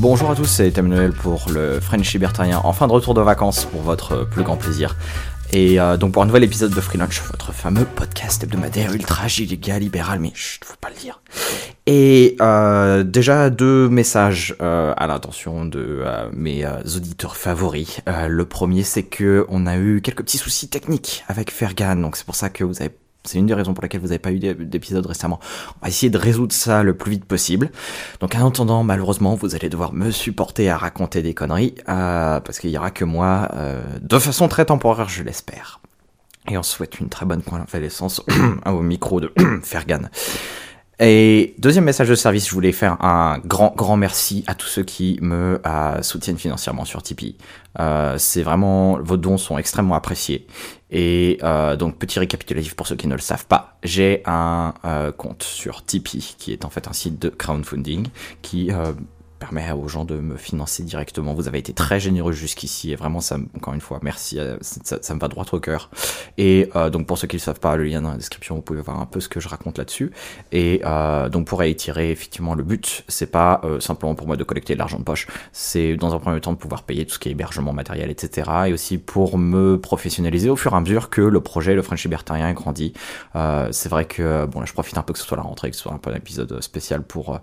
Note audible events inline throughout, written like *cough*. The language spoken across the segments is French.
Bonjour à tous, c'est Emmanuel pour le French Libertarien en fin de retour de vacances pour votre plus grand plaisir. Et euh, donc pour un nouvel épisode de Free Lunch, votre fameux podcast hebdomadaire ultra giga libéral, mais je faut pas le dire. Et euh, déjà deux messages euh, à l'intention de mes auditeurs favoris. le premier, c'est que on a eu quelques petits soucis techniques avec Fergan, donc c'est pour ça que vous avez c'est une des raisons pour lesquelles vous n'avez pas eu d'épisode récemment. On va essayer de résoudre ça le plus vite possible. Donc en attendant, malheureusement, vous allez devoir me supporter à raconter des conneries, euh, parce qu'il y aura que moi, euh, de façon très temporaire, je l'espère. Et on souhaite une très bonne convalescence au *coughs* micro de *coughs* Fergan. Et deuxième message de service, je voulais faire un grand, grand merci à tous ceux qui me euh, soutiennent financièrement sur Tipeee. Euh, c'est vraiment, vos dons sont extrêmement appréciés. Et euh, donc, petit récapitulatif pour ceux qui ne le savent pas, j'ai un compte sur Tipeee, qui est en fait un site de crowdfunding, qui permet aux gens de me financer directement. Vous avez été très généreux jusqu'ici et vraiment, ça, encore une fois, merci. Euh, ça, me va droit au cœur. Et euh, donc, pour ceux qui ne savent pas, le lien dans la description, vous pouvez voir un peu ce que je raconte là-dessus. Et euh, donc, pour réitérer, effectivement, le but, c'est pas simplement pour moi de collecter de l'argent de poche. C'est dans un premier temps de pouvoir payer tout ce qui est hébergement, matériel, etc. Et aussi pour me professionnaliser au fur et à mesure que le projet, le French Libertarien, grandit. c'est vrai que, bon, là, je profite un peu que ce soit la rentrée, que ce soit un peu un épisode spécial pour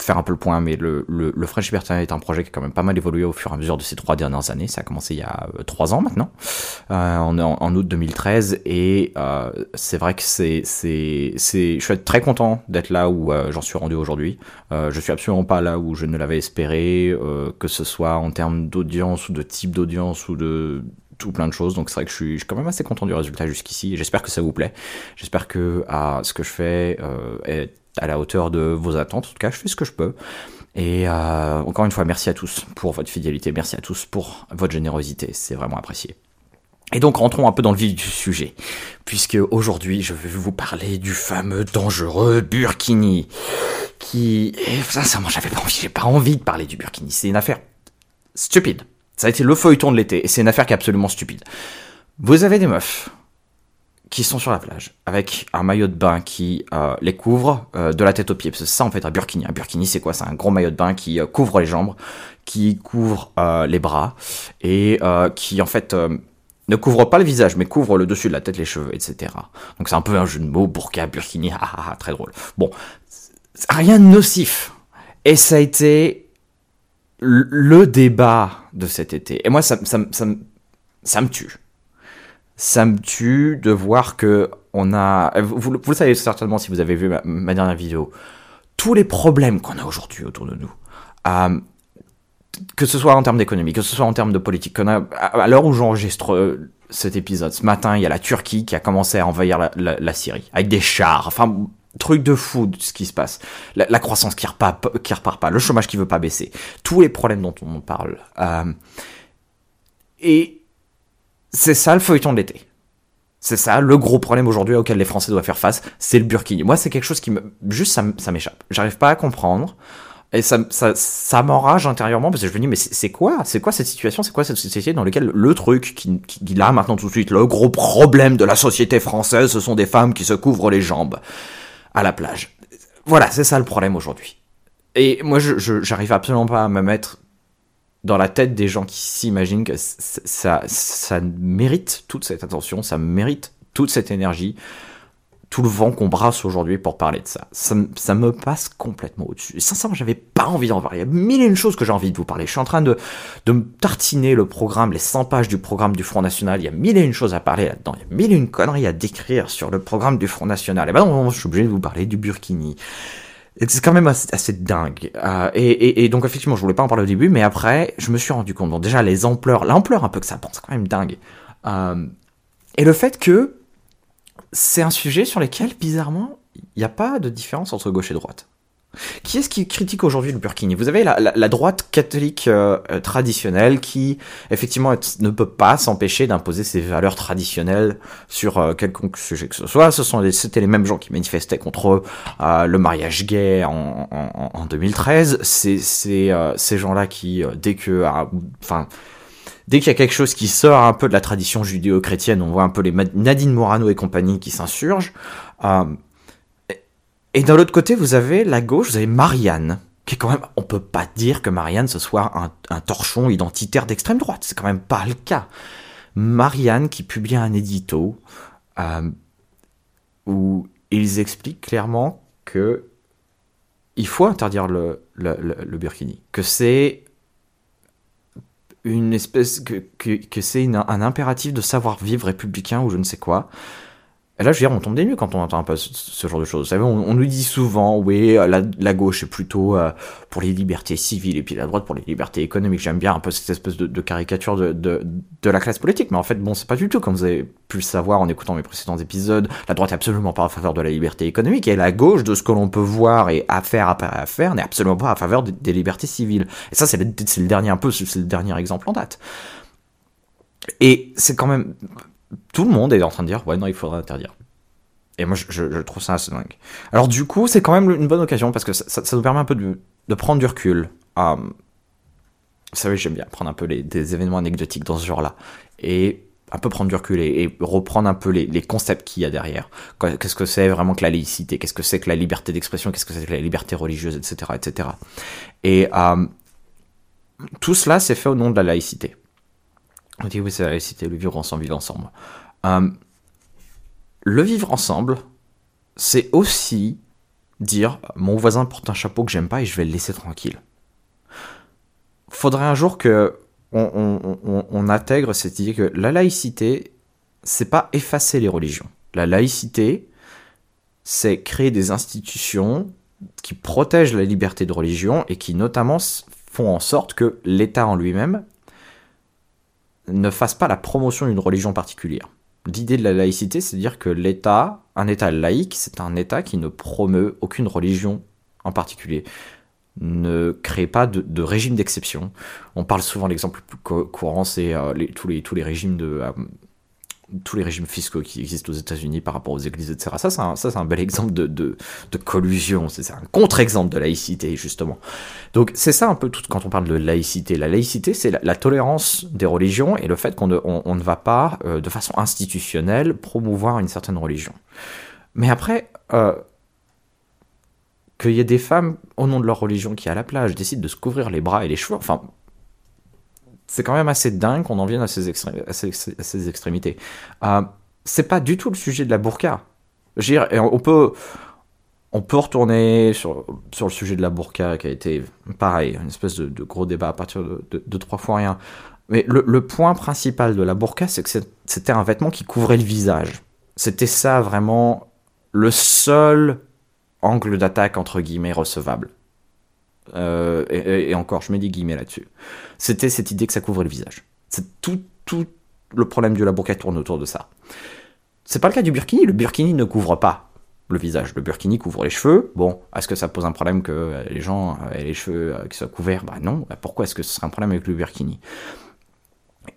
faire un peu le point, mais le, French Libertarian est un projet qui a quand même pas mal évolué au fur et à mesure de ces trois dernières années. Ça a commencé il y a euh, trois ans maintenant, euh, en, août 2013, et euh, c'est vrai que c'est, je suis très content d'être là où j'en suis rendu aujourd'hui. je suis absolument pas là où je ne l'avais espéré, que ce soit en termes d'audience ou de type d'audience ou de tout plein de choses. Donc c'est vrai que je suis, quand même assez content du résultat jusqu'ici. J'espère que ça vous plaît. J'espère que à ce que je fais est à la hauteur de vos attentes. En tout cas, je fais ce que je peux. Et euh, encore une fois, merci à tous pour votre fidélité, merci à tous pour votre générosité, c'est vraiment apprécié. Et donc rentrons un peu dans le vif du sujet, puisque aujourd'hui je vais vous parler du fameux dangereux Burkini, qui, et sincèrement j'avais pas envie, j'ai pas envie de parler du Burkini, c'est une affaire stupide. Ça a été le feuilleton de l'été, et c'est une affaire qui est absolument stupide. Vous avez des meufs qui sont sur la plage avec un maillot de bain qui euh, les couvre euh, de la tête aux pieds. Parce que c'est ça en fait un burkini. Un burkini c'est quoi? C'est un gros maillot de bain qui euh, couvre les jambes, qui couvre les bras et qui en fait ne couvre pas le visage mais couvre le dessus de la tête, les cheveux, etc. Donc c'est un peu un jeu de mots, burqa, burkini, *laughs* ah, ah, très drôle. Bon, rien de nocif. Et ça a été le débat de cet été. Et moi ça, ça, ça, ça me tue ça me tue de voir que on a. Vous, vous, le savez certainement si vous avez vu ma, dernière vidéo. Tous les problèmes qu'on a aujourd'hui autour de nous, euh, que ce soit en termes d'économie, que ce soit en termes de politique, qu'on a à l'heure où j'enregistre euh, cet épisode, ce matin, il y a la Turquie qui a commencé à envahir la, Syrie avec des chars. Enfin, truc de fou ce qui se passe. La, croissance qui repart, qui repart pas, le chômage qui veut pas baisser, tous les problèmes dont on parle. Euh, et c'est ça le feuilleton de l'été. C'est ça le gros problème aujourd'hui auquel les Français doivent faire face, c'est le burkini. Moi, c'est quelque chose qui me, juste ça, m'échappe. J'arrive pas à comprendre. Et ça, ça, ça m'enrage intérieurement parce que je me dis, mais c'est quoi? C'est quoi cette situation? C'est quoi cette société dans laquelle le truc qui, qui, là maintenant tout de suite, le gros problème de la société française, ce sont des femmes qui se couvrent les jambes à la plage? Voilà, c'est ça le problème aujourd'hui. Et moi, je, j'arrive absolument pas à me mettre dans la tête des gens qui s'imaginent que ça, ça mérite toute cette attention, ça mérite toute cette énergie, tout le vent qu'on brasse aujourd'hui pour parler de ça. ça. me passe complètement au-dessus. Sincèrement, j'avais pas envie d'en parler. Il y a mille et une choses que j'ai envie de vous parler. Je suis en train de, de me tartiner le programme, les 100 pages du programme du Front National. Il y a mille et une choses à parler là-dedans. Il y a mille et une conneries à décrire sur le programme du Front National. Et ben non, je suis obligé de vous parler du Burkini c'est quand même assez, dingue. Euh, et, et, donc effectivement, je voulais pas en parler au début, mais après, je me suis rendu compte. Bon, déjà les ampleurs, l'ampleur un peu que ça prend, c'est quand même dingue. Euh, et le fait que c'est un sujet sur lequel, bizarrement, il n'y a pas de différence entre gauche et droite. Qui est-ce qui critique aujourd'hui le Burkini? Vous avez la, droite catholique euh, euh, traditionnelle qui, effectivement, ne peut pas s'empêcher d'imposer ses valeurs traditionnelles sur euh, quelconque sujet que ce soit. Ce sont c'était les mêmes gens qui manifestaient contre le mariage gay en, en, 2013. C'est ces gens-là qui, dès que, enfin dès qu'il y a quelque chose qui sort un peu de la tradition judéo-chrétienne, on voit un peu les Nadine Morano et compagnie qui s'insurgent. Et d'un l'autre côté, vous avez la gauche, vous avez Marianne, qui est quand même, on peut pas dire que Marianne ce soit un, torchon identitaire d'extrême droite, c'est quand même pas le cas. Marianne qui publie un édito euh, où ils expliquent clairement que il faut interdire le, burkini, que c'est une espèce que, que, c'est un impératif de savoir vivre républicain ou je ne sais quoi, et là, je veux dire, on tombe des nues quand on entend un peu ce, genre de choses. Vous savez, on, nous dit souvent, oui, la, la gauche est plutôt euh, pour les libertés civiles et puis la droite pour les libertés économiques. J'aime bien un peu cette espèce de, caricature de, la classe politique, mais en fait, bon, c'est pas du tout, comme vous avez pu le savoir en écoutant mes précédents épisodes, la droite est absolument pas en faveur de la liberté économique et la gauche, de ce que l'on peut voir et affaire après affaire, n'est absolument pas en faveur des libertés civiles. Et ça, c'est le dernier un peu, c'est le dernier exemple en date. Et c'est quand même tout le monde est en train de dire ouais non il faudrait interdire. Et moi je, trouve ça assez dingue. Alors du coup c'est quand même une bonne occasion parce que ça, nous permet un peu de, prendre du recul. Um, vous savez j'aime bien prendre un peu les, des événements anecdotiques dans ce genre-là et un peu prendre du recul et, reprendre un peu les, concepts qu'il y a derrière. Qu'est-ce que c'est vraiment que la laïcité? Qu'est-ce que c'est que la liberté d'expression? Qu'est-ce que c'est que la liberté religieuse, etc., etc. Et um, tout cela c'est fait au nom de la laïcité. On dit oui, laïcité, le vivre ensemble, vivre ensemble. Euh, le vivre ensemble, c'est aussi dire mon voisin porte un chapeau que j'aime pas et je vais le laisser tranquille. Faudrait un jour que on, intègre cette idée que la laïcité, c'est pas effacer les religions. La laïcité, c'est créer des institutions qui protègent la liberté de religion et qui notamment font en sorte que l'État en lui-même ne fasse pas la promotion d'une religion particulière. L'idée de la laïcité, c'est dire que l'État, un État laïque, c'est un État qui ne promeut aucune religion en particulier, ne crée pas de, régime d'exception. On parle souvent, l'exemple le plus courant, c'est euh, tous, les, tous les régimes de, euh, tous les régimes fiscaux qui existent aux États-Unis par rapport aux églises, etc. Ça, c'est un, ça, c'est un bel exemple de, collusion. C'est un contre-exemple de laïcité, justement. Donc, c'est ça un peu tout quand on parle de laïcité. La laïcité, c'est la, tolérance des religions et le fait qu'on ne, on, ne va pas, euh, de façon institutionnelle, promouvoir une certaine religion. Mais après, euh, qu'il y ait des femmes, au nom de leur religion, qui à la plage décident de se couvrir les bras et les cheveux, enfin, c'est quand même assez dingue qu'on en vienne à ces, ces, extrémités. Euh, c'est pas du tout le sujet de la burqa. on peut, on peut retourner sur, sur le sujet de la burqa qui a été pareil, une espèce de, gros débat à partir de, trois fois rien. Mais le, point principal de la burqa, c'est que c'était un vêtement qui couvrait le visage. C'était ça vraiment le seul angle d'attaque entre guillemets recevable. Euh, et, encore, je mets des guillemets là-dessus. C'était cette idée que ça couvre le visage. C'est tout, tout le problème de la burqa tourne autour de ça. C'est pas le cas du burkini. Le burkini ne couvre pas le visage. Le burkini couvre les cheveux. Bon, est-ce que ça pose un problème que euh, les gens aient les cheveux euh, qui soient couverts? Bah non. Bah, pourquoi est-ce que ce serait un problème avec le burkini?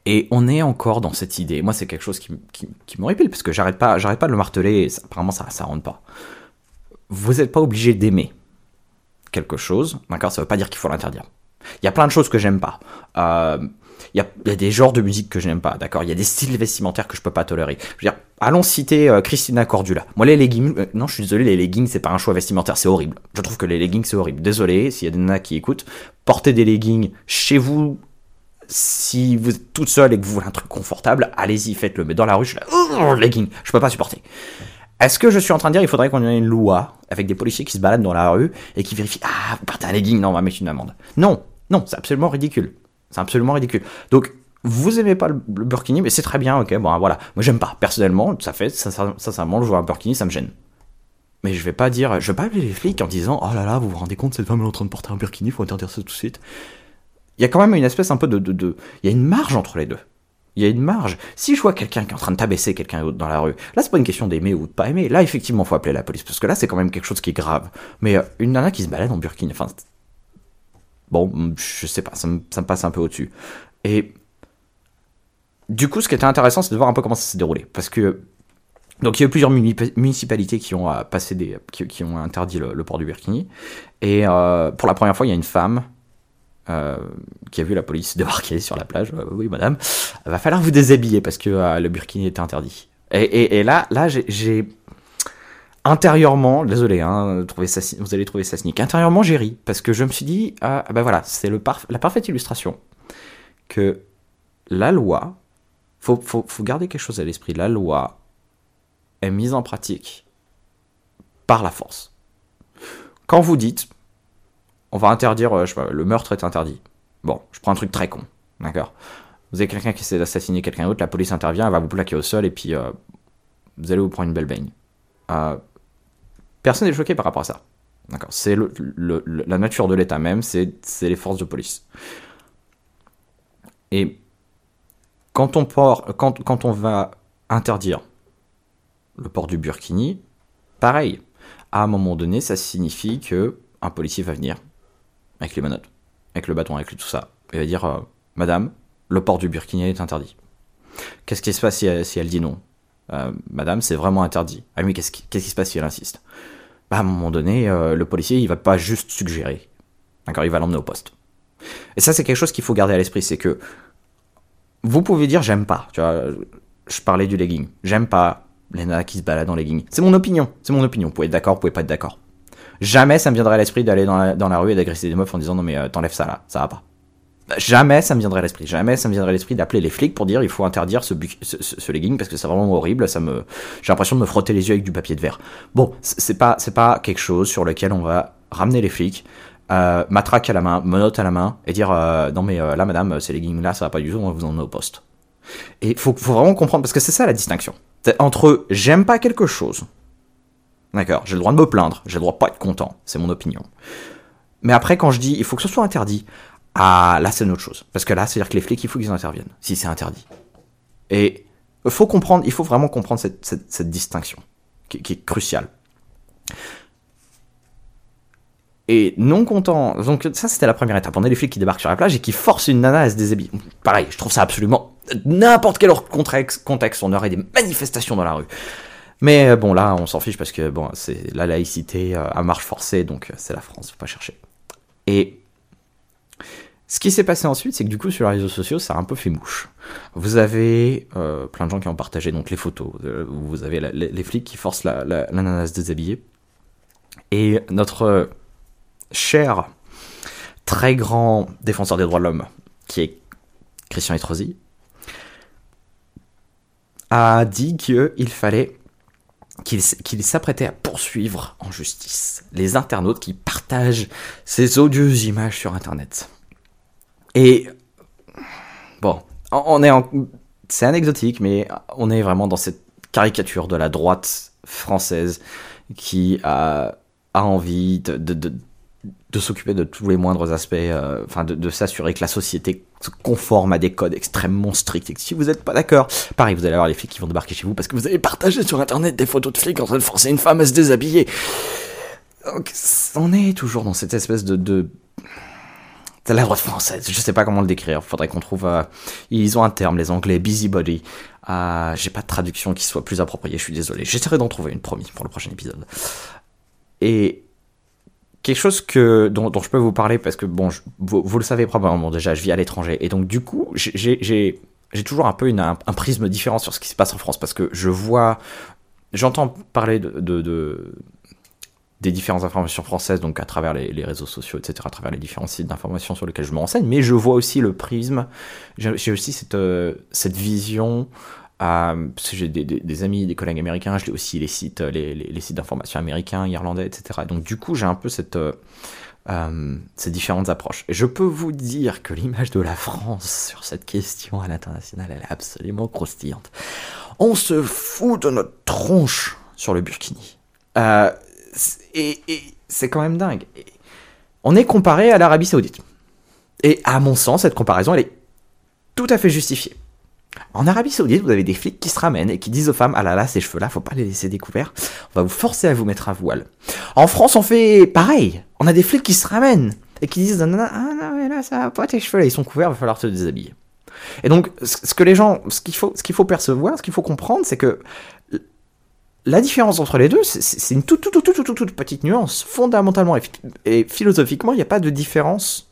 Et on est encore dans cette idée. Moi, c'est quelque chose qui, qui, qui m'horripile, parce que j'arrête pas, j'arrête pas de le marteler, apparemment, ça, ça rentre pas. Vous n'êtes pas obligé d'aimer quelque chose, d'accord, ça veut pas dire qu'il faut l'interdire. Il y a plein de choses que j'aime pas. Euh, il y, a, des genres de musique que je n'aime pas, d'accord Il y a des styles vestimentaires que je peux pas tolérer. Je veux dire, allons citer euh, Christina Cordula. Moi, les leggings, euh, non, je suis désolé, les leggings, c'est pas un choix vestimentaire, c'est horrible. Je trouve que les leggings, c'est horrible. Désolé, s'il y a des nanas qui écoutent, portez des leggings chez vous. Si vous êtes toute seule et que vous voulez un truc confortable, allez-y, faites-le. Mais dans la rue, je oh, leggings, je peux pas supporter. Est-ce que je suis en train de dire qu'il faudrait qu'on ait une loi avec des policiers qui se baladent dans la rue et qui vérifient Ah, vous partez à legging, non, on va mettre une amende. Non, non, c'est absolument ridicule. C'est absolument ridicule. Donc, vous aimez pas le, burkini, mais c'est très bien, ok, bon, voilà. Moi, j'aime pas. Personnellement, ça fait, ça, ça, ça, ça je vois un burkini, ça me gêne. Mais je vais pas dire, je vais pas appeler les flics en disant, oh là là, vous vous rendez compte, cette femme est en train de porter un burkini, faut interdire ça tout de suite. Il y a quand même une espèce un peu de, de, de, il y a une marge entre les deux. Il y a une marge. Si je vois quelqu'un qui est en train de tabasser quelqu'un d'autre dans la rue, là c'est pas une question d'aimer ou de pas aimer. Là effectivement faut appeler la police parce que là c'est quand même quelque chose qui est grave. Mais euh, une nana qui se balade en burkini, enfin bon, je sais pas, ça me, passe un peu au-dessus. Et du coup, ce qui était intéressant, c'est de voir un peu comment ça s'est déroulé, parce que donc il y a eu plusieurs municipalités qui ont euh, passé des, qui, ont interdit le, port du burkini. Et euh, pour la première fois, il y a une femme euh, qui a vu la police *laughs* débarquer sur la plage. Euh, oui, madame, va falloir vous déshabiller parce que euh, le burkini est interdit. Et, là, là, j'ai. intérieurement, désolé, hein, vous allez trouver ça cynique. Intérieurement, j'ai ri parce que je me suis dit, ben voilà, c'est le la parfaite illustration que la loi, faut, faut, faut garder quelque chose à l'esprit. La loi est mise en pratique par la force. Quand vous dites, on va interdire, euh, je sais pas, le meurtre est interdit. Bon, je prends un truc très con, d'accord? Vous avez quelqu'un qui essaie d'assassiner quelqu'un d'autre, la police intervient, elle va vous plaquer au sol et puis euh, vous allez vous prendre une belle baigne. Euh, personne n'est choqué par rapport à ça. D'accord? C'est la nature de l'État même, c'est les forces de police. Et quand on, quand, quand on va interdire le port du burkini, pareil. À un moment donné, ça signifie que un policier va venir avec les menottes, avec le bâton, avec tout ça, et va dire euh, Madame, le port du burkini est interdit. Qu'est-ce qui se passe si elle, dit non? Euh, Madame, c'est vraiment interdit. Ah oui, qu'est-ce qui, se passe si elle insiste? Bah, À un moment donné, euh, le policier, il va pas juste suggérer. D'accord? Il va l'emmener au poste. Et ça, c'est quelque chose qu'il faut garder à l'esprit, c'est que vous pouvez dire j'aime pas. Tu vois, je parlais du legging. J'aime pas les qui se baladent en legging. C'est mon opinion. C'est mon opinion. Vous pouvez être d'accord, vous pouvez pas être d'accord. Jamais ça me viendrait à l'esprit d'aller dans la, rue et d'agresser des meufs en disant non mais euh, t'enlèves ça là, ça va pas. Jamais ça me viendrait à l'esprit. Jamais ça me viendrait à l'esprit d'appeler les flics pour dire il faut interdire ce, legging parce que c'est vraiment horrible. Ça me, j'ai l'impression de me frotter les yeux avec du papier de verre. Bon, c'est pas, c'est pas quelque chose sur lequel on va ramener les flics, euh, matraque à la main, menotte à la main et dire euh, non mais euh, là madame, ces leggings là ça va pas du tout, on vous emmener au poste. Et faut, faut vraiment comprendre parce que c'est ça la distinction. Entre j'aime pas quelque chose D'accord, j'ai le droit de me plaindre, j'ai le droit de pas être content, c'est mon opinion. Mais après, quand je dis il faut que ce soit interdit, ah là c'est une autre chose. Parce que là, c'est-à-dire que les flics, il faut qu'ils interviennent, si c'est interdit. Et il faut comprendre, il faut vraiment comprendre cette, distinction, qui, est cruciale. Et non content, donc ça c'était la première étape. On a les flics qui débarquent sur la plage et qui forcent une nana à se déshabiller. Pareil, je trouve ça absolument n'importe quel contexte, contexte, on aurait des manifestations dans la rue. Mais euh, bon, là, on s'en fiche parce que bon, c'est la laïcité euh, à marche forcée, donc euh, c'est la France, faut pas chercher. Et ce qui s'est passé ensuite, c'est que du coup, sur les réseaux sociaux, ça a un peu fait mouche. Vous avez plein de gens qui ont partagé donc les photos. vous avez les, flics qui forcent la, la, l'ananas déshabillée. Et notre cher, très grand défenseur des droits de l'homme, qui est Christian Estrosi, a dit qu'il fallait qu'il s'apprêtait à poursuivre en justice les internautes qui partagent ces odieuses images sur Internet. Et bon, on est en... C'est anecdotique, mais on est vraiment dans cette caricature de la droite française qui a, a envie de, de s'occuper de tous les moindres aspects, euh, enfin de, s'assurer que la société se conforme à des codes extrêmement stricts et que si vous n'êtes pas d'accord, pareil, vous allez avoir les flics qui vont débarquer chez vous parce que vous avez partagé sur internet des photos de flics en train de forcer une femme à se déshabiller. Donc on est toujours dans cette espèce de, de la droite française, je sais pas comment le décrire, faudrait qu'on trouve... Euh, ils ont un terme, les anglais, busybody. Euh, J'ai pas de traduction qui soit plus appropriée, je suis désolé. J'essaierai d'en trouver une, promis, pour le prochain épisode. Et quelque chose que dont, je peux vous parler parce que bon, vous, le savez probablement déjà, je vis à l'étranger. Et donc du coup j'ai toujours un peu un, prisme différent sur ce qui se passe en France parce que je vois, j'entends parler de, de, des différentes informations françaises donc à travers les, réseaux sociaux etc, à travers les différents sites d'information sur lesquels je me renseigne, mais je vois aussi le prisme, j'ai aussi cette euh, cette vision parce que j'ai des, amis, des collègues américains, j'ai aussi les sites, les, les, sites d'information américains, irlandais, etc. Donc du coup, j'ai un peu euh, euh, ces différentes approches. Et je peux vous dire que l'image de la France sur cette question à l'international, elle est absolument croustillante. On se fout de notre tronche sur le Burkini. et c'est quand même dingue. on est comparé à l'Arabie Saoudite. Et à mon sens, cette comparaison, elle est tout à fait justifiée. En Arabie Saoudite, vous avez des flics qui se ramènent et qui disent aux femmes Ah là là, ces cheveux-là, faut pas les laisser découverts, on va vous forcer à vous mettre à voile. En France, on fait pareil. On a des flics qui se ramènent et qui disent Ah non, mais là, ça va pas, tes cheveux là, ils sont couverts, il va falloir te déshabiller. Et donc, ce que les gens, ce qu'il faut, ce faut percevoir, ce qu'il faut comprendre, c'est que la différence entre les deux, c'est une toute, petite nuance. Fondamentalement et, philosophiquement, il n'y a pas de différence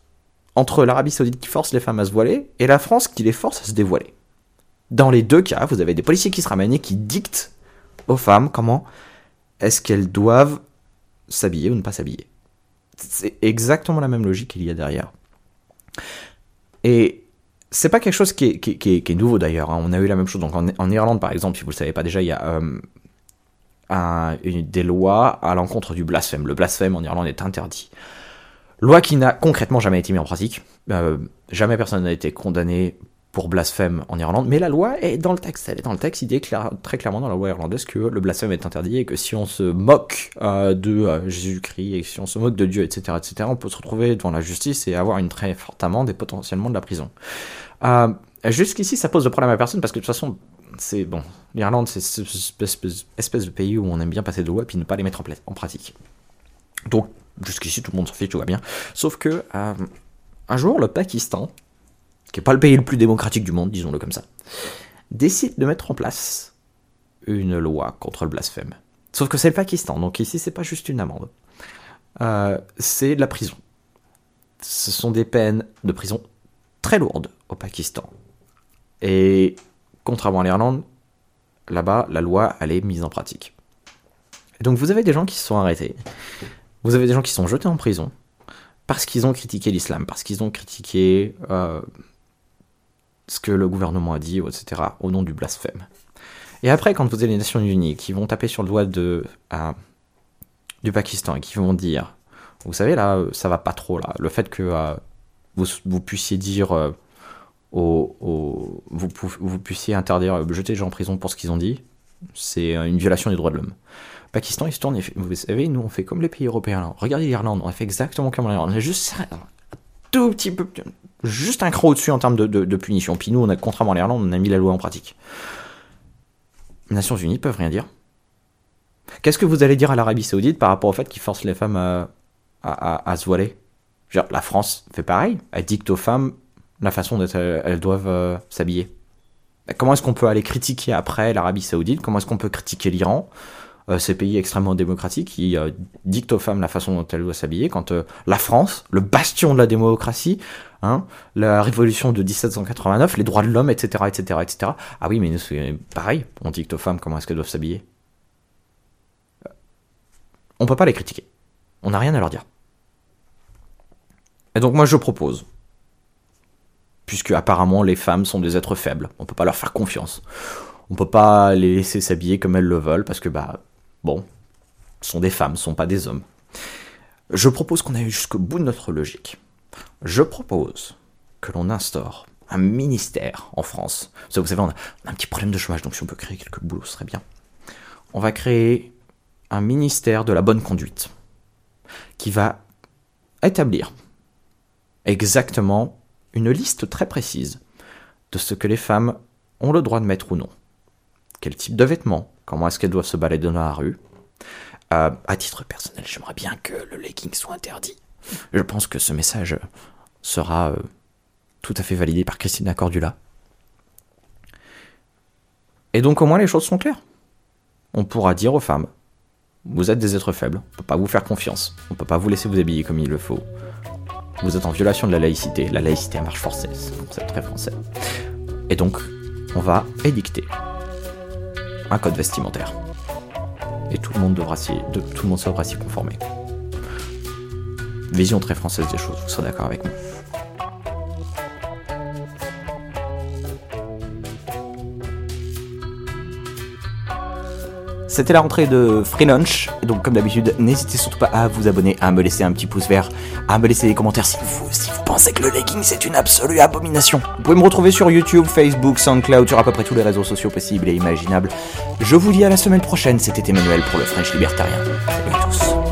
entre l'Arabie Saoudite qui force les femmes à se voiler et la France qui les force à se dévoiler. Dans les deux cas, vous avez des policiers qui se ramènent et qui dictent aux femmes comment est-ce qu'elles doivent s'habiller ou ne pas s'habiller C'est exactement la même logique qu'il y a derrière. Et c'est pas quelque chose qui est, nouveau d'ailleurs. Hein. On a eu la même chose. Donc en, Irlande, par exemple, si vous le savez pas déjà, il y a euh, des lois à l'encontre du blasphème. Le blasphème en Irlande est interdit. Loi qui n'a concrètement jamais été mise en pratique. Euh, jamais personne n'a été condamné pour blasphème en Irlande, mais la loi est dans le texte. Elle est dans le texte, il dit très clairement dans la loi irlandaise que le blasphème est interdit et que si on se moque euh, de euh, Jésus-Christ et si on se moque de Dieu, etc., etc., on peut se retrouver devant la justice et avoir une très forte amende et potentiellement de la prison. Euh, Jusqu'ici, ça pose de problème à personne parce que de toute façon, c'est bon. L'Irlande, c'est cette espèce, de pays où on aime bien passer de lois puis ne pas les mettre en, en pratique. Donc, jusqu'ici, tout le monde s'en fiche, tout va bien. Sauf que, un jour, le Pakistan pas le pays le plus démocratique du monde, disons-le comme ça, décide de mettre en place une loi contre le blasphème. Sauf que c'est le Pakistan, donc ici c'est pas juste une amende. Euh, c'est la prison. Ce sont des peines de prison très lourdes au Pakistan. Et contrairement à l'Irlande, là-bas, la loi, elle est mise en pratique. Donc vous avez des gens qui se sont arrêtés. Vous avez des gens qui sont jetés en prison parce qu'ils ont critiqué l'islam, parce qu'ils ont critiqué euh, ce que le gouvernement a dit, etc., au nom du blasphème. Et après, quand vous avez les Nations Unies qui vont taper sur le doigt de, du Pakistan et qui vont dire, vous savez, là, ça va pas trop, là, le fait que euh, vous, puissiez dire, euh, vous, puissiez interdire, euh, jeter les gens en prison pour ce qu'ils ont dit, c'est une violation des droits de l'homme. Pakistan, il se tourne et fait, vous savez, nous, on fait comme les pays européens, là. Regardez l'Irlande, on a fait exactement comme l'Irlande. On a juste un tout petit peu, juste un cran au-dessus en termes de, punition. Puis nous, on a, contrairement à l'Irlande, on a mis la loi en pratique. Les Nations Unies peuvent rien dire. Qu'est-ce que vous allez dire à l'Arabie Saoudite par rapport au fait qu'ils forcent les femmes à, à, se voiler? La France fait pareil. Elle dicte aux femmes la façon dont elles, doivent euh, s'habiller. Comment est-ce qu'on peut aller critiquer après l'Arabie Saoudite? Comment est-ce qu'on peut critiquer l'Iran? Euh, ces pays extrêmement démocratiques qui euh, dictent aux femmes la façon dont elles doivent s'habiller, quand euh, la France, le bastion de la démocratie, hein, la révolution de 1789, les droits de l'homme, etc., etc., etc. Ah oui, mais nous, pareil, on dicte aux femmes comment est-ce qu'elles doivent s'habiller. On peut pas les critiquer. On n'a rien à leur dire. Et donc moi je propose, puisque apparemment les femmes sont des êtres faibles, on peut pas leur faire confiance. On peut pas les laisser s'habiller comme elles le veulent parce que bah Bon, ce sont des femmes, ce sont pas des hommes. Je propose qu'on aille jusqu'au bout de notre logique. Je propose que l'on instaure un ministère en France. Vous savez, on a, un petit problème de chômage, donc si on peut créer quelques boulots, ce serait bien. On va créer un ministère de la bonne conduite qui va établir exactement une liste très précise de ce que les femmes ont le droit de mettre ou non. Quel type de vêtements, comment est-ce qu'elles doivent se balader dans la rue. Euh, à titre personnel, j'aimerais bien que le legging soit interdit. Je pense que ce message sera euh, tout à fait validé par Christina Cordula. Et donc au moins les choses sont claires. On pourra dire aux femmes, vous êtes des êtres faibles, on ne peut pas vous faire confiance, on ne peut pas vous laisser vous habiller comme il le faut. Vous êtes en violation de la laïcité, la laïcité à marche forcée, c'est très français. Et donc, on va édicter un code vestimentaire. Et tout le monde devra tout le monde devra s'y conformer. Vision très française des choses, vous serez d'accord avec moi. C'était la rentrée de Free Lunch. Donc, comme d'habitude, n'hésitez surtout pas à vous abonner, à me laisser un petit pouce vert, à me laisser des commentaires si vous, si vous pensez que le legging c'est une absolue abomination. Vous pouvez me retrouver sur YouTube, Facebook, SoundCloud, sur à peu près tous les réseaux sociaux possibles et imaginables. Je vous dis à la semaine prochaine. C'était Emmanuel pour le French Libertarien. Salut à tous.